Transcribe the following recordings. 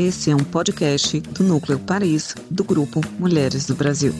Esse é um podcast do Núcleo Paris, do Grupo Mulheres do Brasil.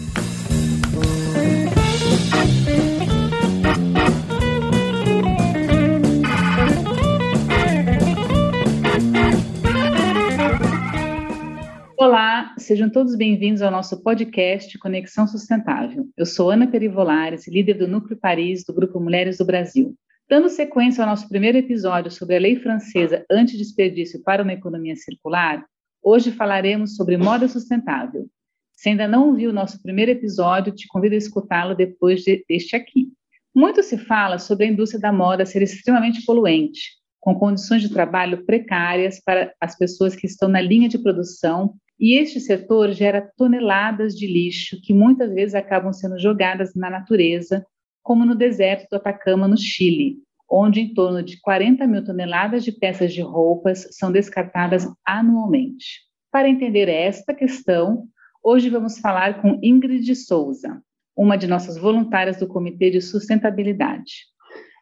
Olá, sejam todos bem-vindos ao nosso podcast Conexão Sustentável. Eu sou Ana Perivolares, líder do Núcleo Paris do Grupo Mulheres do Brasil. Dando sequência ao nosso primeiro episódio sobre a lei francesa anti-desperdício para uma economia circular, hoje falaremos sobre moda sustentável. Se ainda não ouviu o nosso primeiro episódio, te convido a escutá-lo depois de, deste aqui. Muito se fala sobre a indústria da moda ser extremamente poluente, com condições de trabalho precárias para as pessoas que estão na linha de produção, e este setor gera toneladas de lixo que muitas vezes acabam sendo jogadas na natureza como no deserto do Atacama, no Chile, onde em torno de 40 mil toneladas de peças de roupas são descartadas anualmente. Para entender esta questão, hoje vamos falar com Ingrid Souza, uma de nossas voluntárias do Comitê de Sustentabilidade.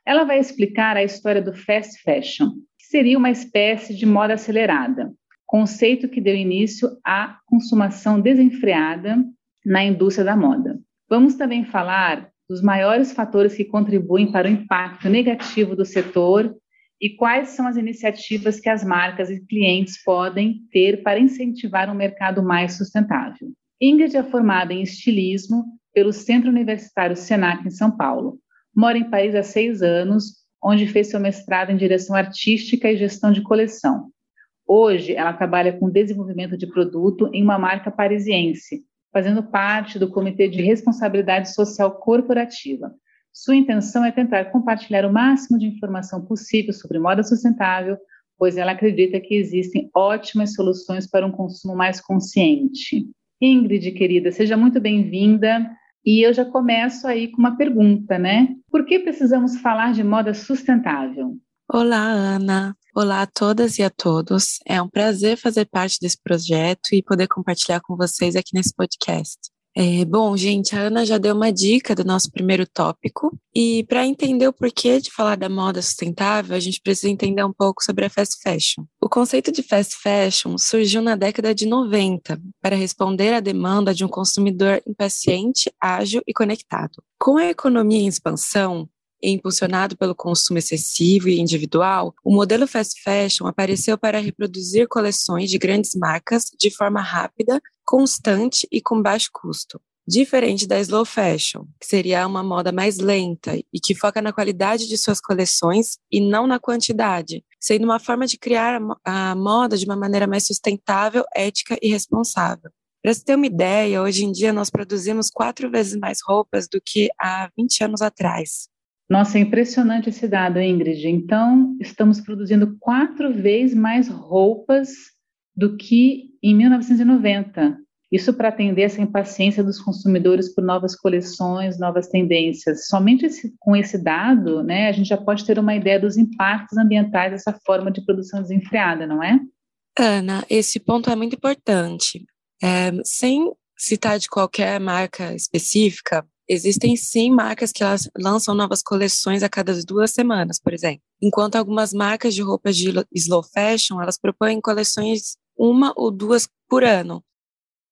Ela vai explicar a história do fast fashion, que seria uma espécie de moda acelerada, conceito que deu início à consumação desenfreada na indústria da moda. Vamos também falar dos maiores fatores que contribuem para o impacto negativo do setor e quais são as iniciativas que as marcas e clientes podem ter para incentivar um mercado mais sustentável. Ingrid é formada em estilismo pelo Centro Universitário Senac em São Paulo. Mora em Paris há seis anos, onde fez seu mestrado em direção artística e gestão de coleção. Hoje, ela trabalha com desenvolvimento de produto em uma marca parisiense, fazendo parte do Comitê de Responsabilidade Social Corporativa. Sua intenção é tentar compartilhar o máximo de informação possível sobre moda sustentável, pois ela acredita que existem ótimas soluções para um consumo mais consciente. Ingrid, querida, seja muito bem-vinda. E eu já começo aí com uma pergunta, né? Por que precisamos falar de moda sustentável? Olá, Ana. Olá a todas e a todos. É um prazer fazer parte desse projeto e poder compartilhar com vocês aqui nesse podcast. É, bom, gente, a Ana já deu uma dica do nosso primeiro tópico, e para entender o porquê de falar da moda sustentável, a gente precisa entender um pouco sobre a fast fashion. O conceito de fast fashion surgiu na década de 90 para responder à demanda de um consumidor impaciente, ágil e conectado. Com a economia em expansão, impulsionado pelo consumo excessivo e individual, o modelo fast fashion apareceu para reproduzir coleções de grandes marcas de forma rápida, constante e com baixo custo. Diferente da slow fashion, que seria uma moda mais lenta e que foca na qualidade de suas coleções e não na quantidade, sendo uma forma de criar a moda de uma maneira mais sustentável, ética e responsável. Para você ter uma ideia, hoje em dia nós produzimos quatro vezes mais roupas do que há 20 anos atrás. Nossa, é impressionante esse dado, Ingrid. Então, estamos produzindo quatro vezes mais roupas do que em 1990. Isso para atender essa impaciência dos consumidores por novas coleções, novas tendências. Somente esse, com esse dado, né, a gente já pode ter uma ideia dos impactos ambientais dessa forma de produção desenfreada, não é? Ana, esse ponto é muito importante. É, sem citar de qualquer marca específica, Existem sim marcas que lançam novas coleções a cada duas semanas, por exemplo. Enquanto algumas marcas de roupas de slow fashion, elas propõem coleções uma ou duas por ano.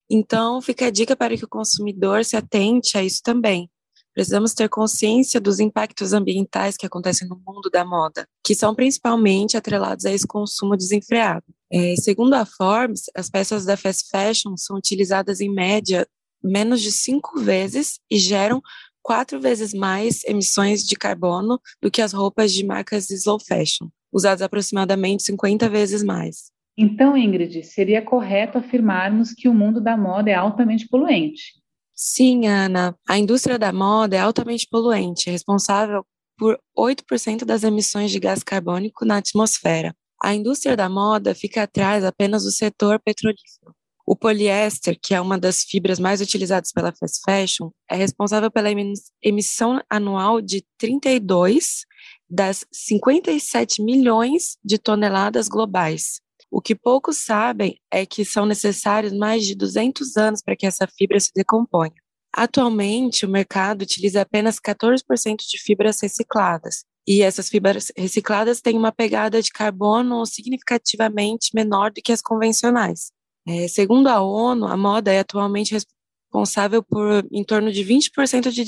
Então, fica a dica para que o consumidor se atente a isso também. Precisamos ter consciência dos impactos ambientais que acontecem no mundo da moda, que são principalmente atrelados a esse consumo desenfreado. É, segundo a Forbes, as peças da fast fashion são utilizadas em média menos de cinco vezes e geram quatro vezes mais emissões de carbono do que as roupas de marcas slow fashion, usadas aproximadamente 50 vezes mais. Então, Ingrid, seria correto afirmarmos que o mundo da moda é altamente poluente. Sim, Ana. A indústria da moda é altamente poluente, responsável por 8% das emissões de gás carbônico na atmosfera. A indústria da moda fica atrás apenas do setor petrolífero. O poliéster, que é uma das fibras mais utilizadas pela fast fashion, é responsável pela emissão anual de 32 das 57 milhões de toneladas globais. O que poucos sabem é que são necessários mais de 200 anos para que essa fibra se decomponha. Atualmente, o mercado utiliza apenas 14% de fibras recicladas, E essas fibras recicladas têm uma pegada de carbono significativamente menor do que as convencionais. É, segundo a ONU, a moda é atualmente responsável por em torno de 20% de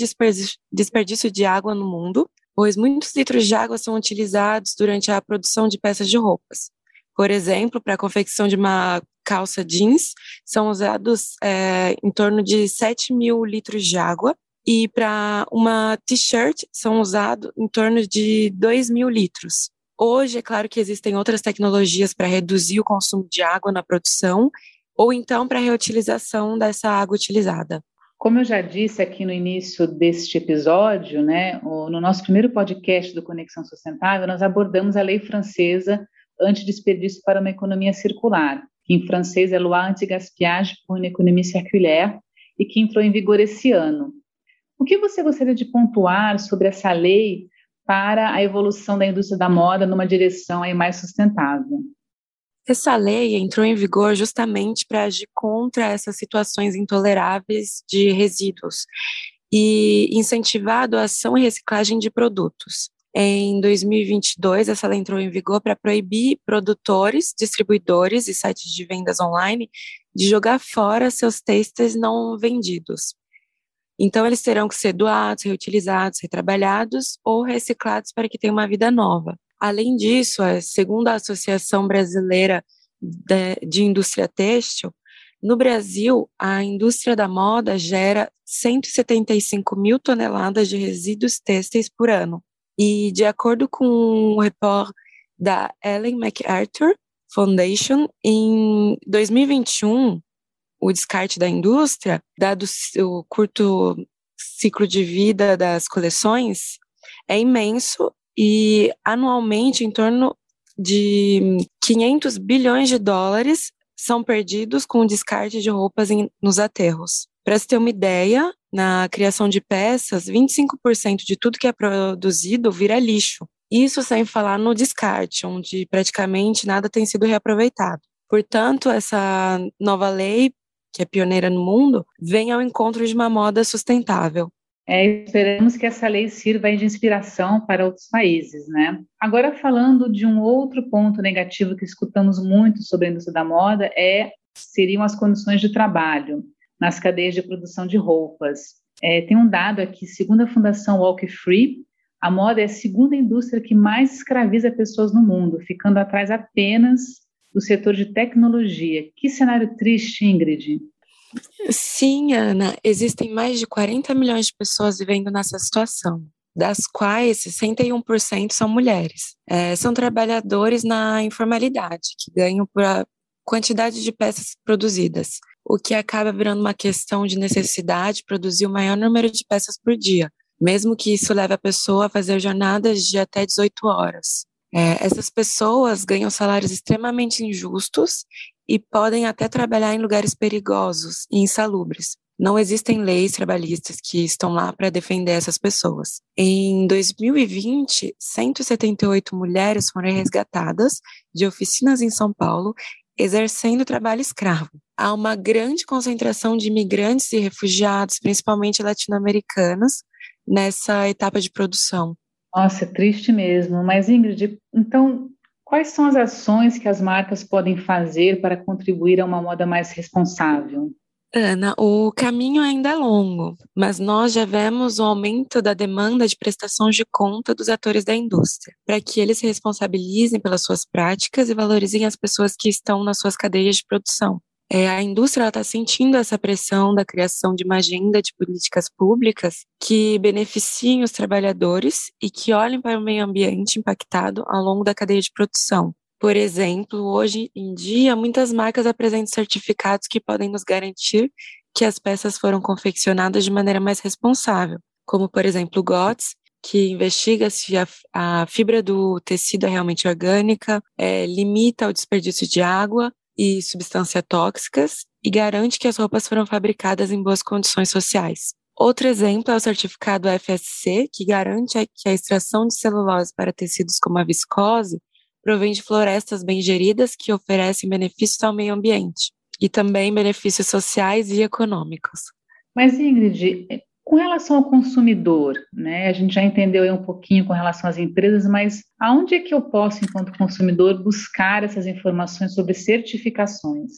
desperdício, de água no mundo, pois muitos litros de água são utilizados durante a produção de peças de roupas. Por exemplo, para a confecção de uma calça jeans, são usados é, em torno de 7 mil litros de água, e para uma t-shirt são usados em torno de 2 mil litros. Hoje, é claro que existem outras tecnologias para reduzir o consumo de água na produção, ou então para a reutilização dessa água utilizada. Como eu já disse aqui no início deste episódio, né, no nosso primeiro podcast do Conexão Sustentável, nós abordamos a lei francesa anti-desperdício para uma economia circular, que em francês é Loi anti-gaspillage pour une économie circulaire, e que entrou em vigor esse ano. O que você gostaria de pontuar sobre essa lei para a evolução da indústria da moda numa direção aí mais sustentável? Essa lei entrou em vigor justamente para agir contra essas situações intoleráveis de resíduos e incentivar a doação e reciclagem de produtos. Em 2022, essa lei entrou em vigor para proibir produtores, distribuidores e sites de vendas online de jogar fora seus textos não vendidos. Então, eles terão que ser doados, reutilizados, retrabalhados ou reciclados para que tenham uma vida nova. Além disso, segundo a Associação Brasileira de Indústria Têxtil, no Brasil, a indústria da moda gera 175 mil toneladas de resíduos têxteis por ano. E, de acordo com um report da Ellen MacArthur Foundation, em 2021, o descarte da indústria, dado o curto ciclo de vida das coleções, é imenso e anualmente em torno de 500 bilhões de dólares são perdidos com o descarte de roupas em, nos aterros. Para se ter uma ideia, na criação de peças, 25% de tudo que é produzido vira lixo. Isso sem falar no descarte, onde praticamente nada tem sido reaproveitado. Portanto, essa nova lei, que é pioneira no mundo, vem ao encontro de uma moda sustentável. É, esperamos que essa lei sirva de inspiração para outros países, né? Agora, falando de um outro ponto negativo que escutamos muito sobre a indústria da moda, é seriam as condições de trabalho nas cadeias de produção de roupas. É, tem um dado aqui, segundo a Fundação Walk Free, a moda é a segunda indústria que mais escraviza pessoas no mundo, ficando atrás apenas do setor de tecnologia. Que cenário triste, Ingrid. Sim, Ana, existem mais de 40 milhões de pessoas vivendo nessa situação, das quais 61% são mulheres. É, são trabalhadores na informalidade, que ganham por a quantidade de peças produzidas, o que acaba virando uma questão de necessidade de produzir o maior número de peças por dia, mesmo que isso leve a pessoa a fazer jornadas de até 18 horas. É, essas pessoas ganham salários extremamente injustos e podem até trabalhar em lugares perigosos e insalubres. Não existem leis trabalhistas que estão lá para defender essas pessoas. Em 2020, 178 mulheres foram resgatadas de oficinas em São Paulo, exercendo trabalho escravo. Há uma grande concentração de imigrantes e refugiados, principalmente latino-americanos, nessa etapa de produção. Nossa, é triste mesmo. Mas, Ingrid, então, Quais são as ações que as marcas podem fazer para contribuir a uma moda mais responsável? Ana, o caminho ainda é longo, mas nós já vemos o aumento da demanda de prestações de conta dos atores da indústria, para que eles se responsabilizem pelas suas práticas e valorizem as pessoas que estão nas suas cadeias de produção. É, a indústria está sentindo essa pressão da criação de uma agenda de políticas públicas que beneficiem os trabalhadores e que olhem para o meio ambiente impactado ao longo da cadeia de produção. Por exemplo, hoje em dia, muitas marcas apresentam certificados que podem nos garantir que as peças foram confeccionadas de maneira mais responsável, como, por exemplo, o GOTS, que investiga se a, a fibra do tecido é realmente orgânica, é, limita o desperdício de água e substâncias tóxicas e garante que as roupas foram fabricadas em boas condições sociais. Outro exemplo é o certificado FSC, que garante que a extração de celulose para tecidos como a viscose provém de florestas bem geridas que oferecem benefícios ao meio ambiente e também benefícios sociais e econômicos. Mas, Ingrid, Com relação ao consumidor, né, a gente já entendeu um pouquinho com relação às empresas, mas aonde é que eu posso, enquanto consumidor, buscar essas informações sobre certificações?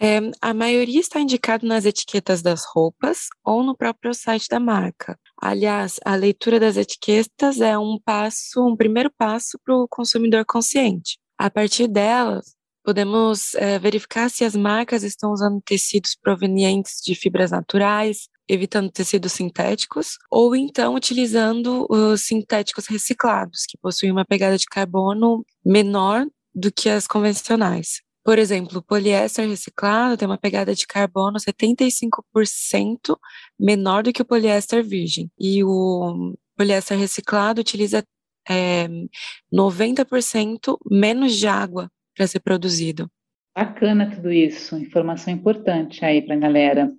É, a maioria está indicado nas etiquetas das roupas ou no próprio site da marca. Aliás, a leitura das etiquetas é um passo, um primeiro passo para o consumidor consciente. A partir delas, podemos é, verificar se as marcas estão usando tecidos provenientes de fibras naturais, evitando tecidos sintéticos, ou então utilizando os sintéticos reciclados, que possuem uma pegada de carbono menor do que as convencionais. Por exemplo, o poliéster reciclado tem uma pegada de carbono 75% menor do que o poliéster virgem. E o poliéster reciclado utiliza é, 90% menos de água para ser produzido. Bacana tudo isso, informação importante aí para a galera.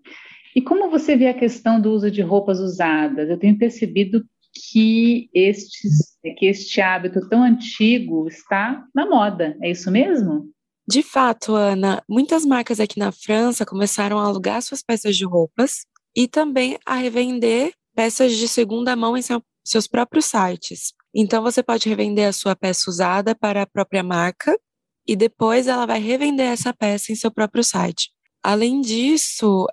E como você vê a questão do uso de roupas usadas? Eu tenho percebido que, estes, que este hábito tão antigo está na moda, é isso mesmo? De fato, Ana, muitas marcas aqui na França começaram a alugar suas peças de roupas e também a revender peças de segunda mão em seu, seus próprios sites. Então, você pode revender a sua peça usada para a própria marca e depois ela vai revender essa peça em seu próprio site. Além disso,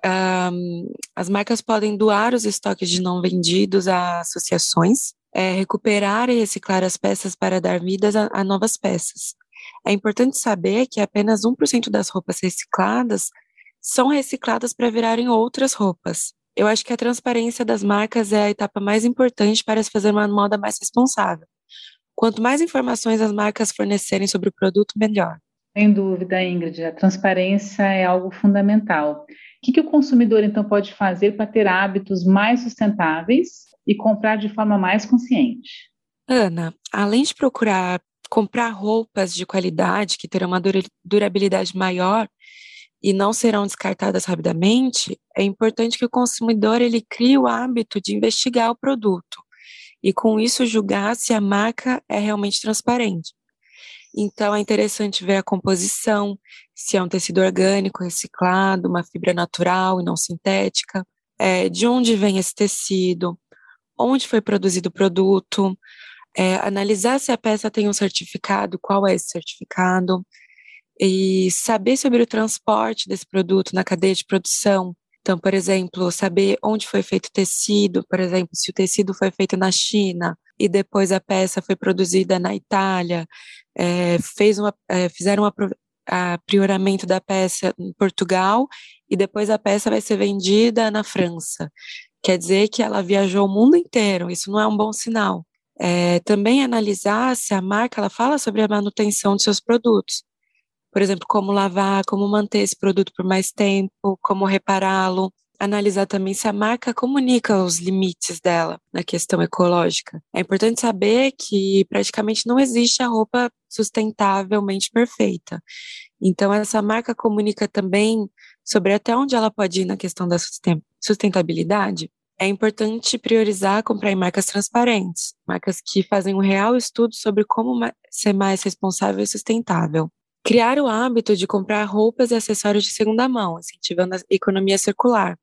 um, as marcas podem doar os estoques de não vendidos a associações, é, recuperar e reciclar as peças para dar vidas a, a novas peças. É importante saber que apenas 1% das roupas recicladas são recicladas para virarem outras roupas. Eu acho que a transparência das marcas é a etapa mais importante para se fazer uma moda mais responsável. Quanto mais informações as marcas fornecerem sobre o produto, melhor. Sem dúvida, Ingrid, a transparência é algo fundamental. O que, que o consumidor, então, pode fazer para ter hábitos mais sustentáveis e comprar de forma mais consciente? Ana, além de procurar comprar roupas de qualidade que terão uma durabilidade maior e não serão descartadas rapidamente, é importante que o consumidor ele crie o hábito de investigar o produto e com isso julgar se a marca é realmente transparente. Então é interessante ver a composição, se é um tecido orgânico reciclado, uma fibra natural e não sintética, é, de onde vem esse tecido, onde foi produzido o produto, é, analisar se a peça tem um certificado, qual é esse certificado, e saber sobre o transporte desse produto na cadeia de produção. Então, por exemplo, saber onde foi feito o tecido, por exemplo, se o tecido foi feito na China e depois a peça foi produzida na Itália, é, fez uma, é, fizeram um aprioramento da peça em Portugal e depois a peça vai ser vendida na França. Quer dizer que ela viajou o mundo inteiro, isso não é um bom sinal é, também analisar se a marca ela fala sobre a manutenção de seus produtos. Por exemplo, como lavar, como manter esse produto por mais tempo, como repará-lo. Analisar também se a marca comunica os limites dela na questão ecológica. É importante saber que praticamente não existe a roupa sustentavelmente perfeita. Então, essa marca comunica também sobre até onde ela pode ir na questão da sustentabilidade é importante priorizar comprar em marcas transparentes, marcas que fazem um real estudo sobre como ser mais responsável e sustentável. Criar o hábito de comprar roupas e acessórios de segunda mão, incentivando a economia circular.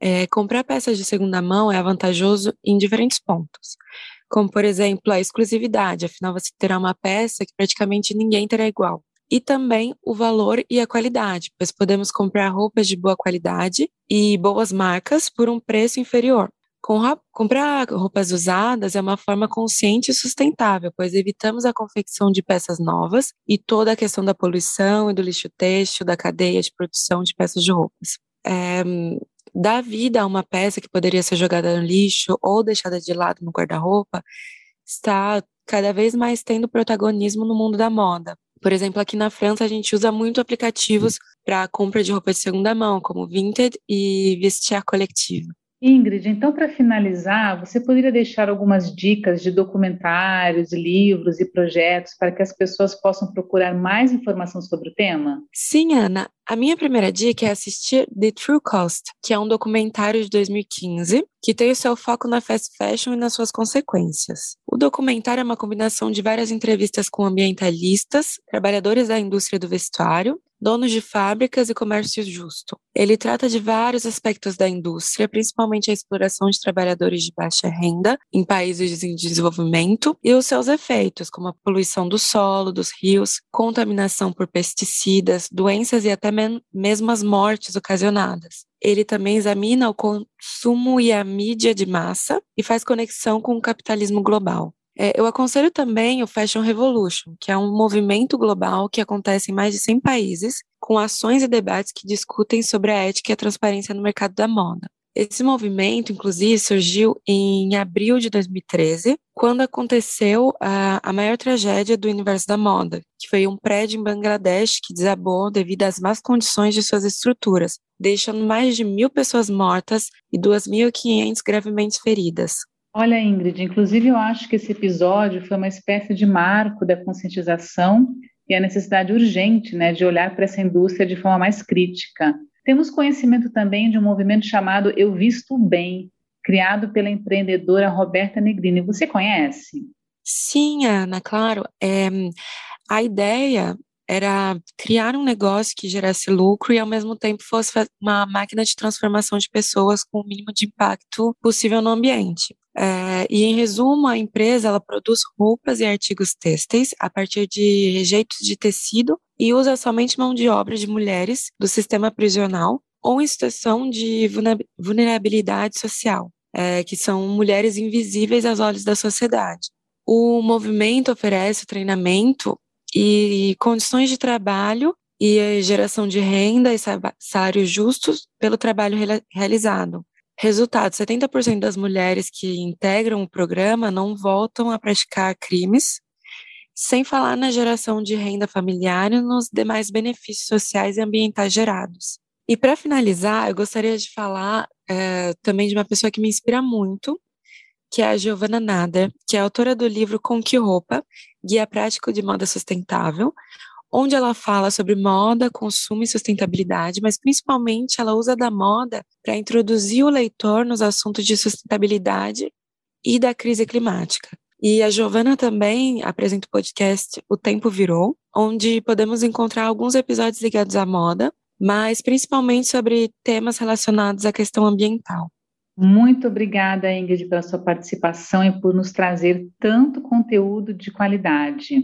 É, comprar peças de segunda mão é vantajoso em diferentes pontos, como, por exemplo, a exclusividade, afinal você terá uma peça que praticamente ninguém terá igual e também o valor e a qualidade, pois podemos comprar roupas de boa qualidade e boas marcas por um preço inferior. comprar roupas usadas é uma forma consciente e sustentável, pois evitamos a confecção de peças novas e toda a questão da poluição e do lixo têxtil, da cadeia de produção de peças de roupas. É, dar vida a uma peça que poderia ser jogada no lixo ou deixada de lado no guarda-roupa está cada vez mais tendo protagonismo no mundo da moda. Por exemplo, aqui na França a gente usa muito aplicativos para compra de roupa de segunda mão, como Vinted e Vestiaire Coletivo. Ingrid, então para finalizar, você poderia deixar algumas dicas de documentários, livros e projetos para que as pessoas possam procurar mais informação sobre o tema? Sim, Ana. A minha primeira dica é assistir The True Cost, que é um documentário de 2015 que tem o seu foco na fast fashion e nas suas consequências. O documentário é uma combinação de várias entrevistas com ambientalistas, trabalhadores da indústria do vestuário donos de fábricas e comércio justo. Ele trata de vários aspectos da indústria, principalmente a exploração de trabalhadores de baixa renda em países em desenvolvimento e os seus efeitos, como a poluição do solo, dos rios, contaminação por pesticidas, doenças e até mesmo as mortes ocasionadas. Ele também examina o consumo e a mídia de massa e faz conexão com o capitalismo global. É, eu aconselho também o Fashion Revolution, que é um movimento global que acontece em mais de 100 países, com ações e debates que discutem sobre a ética e a transparência no mercado da moda. Esse movimento, inclusive, surgiu em abril de 2013, quando aconteceu a, a, maior tragédia do universo da moda, que foi um prédio em Bangladesh que desabou devido às más condições de suas estruturas, deixando mais de mil pessoas mortas e 2.500 gravemente feridas. Olha, Ingrid, inclusive eu acho que esse episódio foi uma espécie de marco da conscientização e a necessidade urgente né, de olhar para essa indústria de forma mais crítica. Temos conhecimento também de um movimento chamado Eu Visto Bem, criado pela empreendedora Roberta Negrini. Você conhece? Sim, Ana, claro. É, a ideia era criar um negócio que gerasse lucro e ao mesmo tempo fosse uma máquina de transformação de pessoas com o mínimo de impacto possível no ambiente. É, e em resumo, a empresa ela produz roupas e artigos têxteis a partir de rejeitos de tecido e usa somente mão de obra de mulheres do sistema prisional ou em situação de vulnerabilidade social, é, que são mulheres invisíveis aos olhos da sociedade. O movimento oferece treinamento e condições de trabalho e geração de renda e salários justos pelo trabalho realizado. Resultado: 70% das mulheres que integram o programa não voltam a praticar crimes, sem falar na geração de renda familiar e nos demais benefícios sociais e ambientais gerados. E para finalizar, eu gostaria de falar é, também de uma pessoa que me inspira muito, que é a Giovanna Nader, que é autora do livro Com Que Roupa, Guia Prático de Moda Sustentável, onde ela fala sobre moda, consumo e sustentabilidade, mas principalmente ela usa da moda para introduzir o leitor nos assuntos de sustentabilidade e da crise climática. E a Giovana também apresenta o podcast O Tempo Virou, onde podemos encontrar alguns episódios ligados à moda, mas principalmente sobre temas relacionados à questão ambiental. Muito obrigada, Ingrid, pela sua participação e por nos trazer tanto conteúdo de qualidade.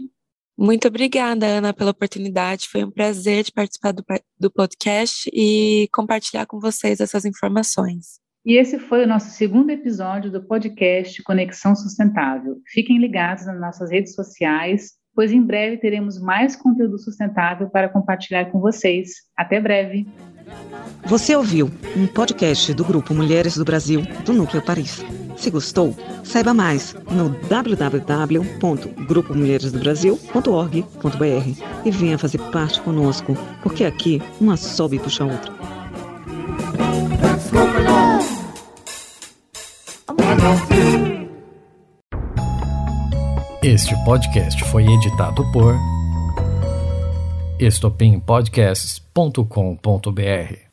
Muito obrigada, Ana, pela oportunidade. Foi um prazer de participar do, do podcast e compartilhar com vocês essas informações. E esse foi o nosso segundo episódio do podcast Conexão Sustentável. Fiquem ligados nas nossas redes sociais, pois em breve teremos mais conteúdo sustentável para compartilhar com vocês. Até breve! Você ouviu um podcast do Grupo Mulheres do Brasil, do Núcleo Paris. Se gostou, saiba mais no www.grupomulheresdobrasil.org.br e venha fazer parte conosco, porque aqui uma sobe e puxa a outra. Este podcast foi editado por estopimpodcasts.com.br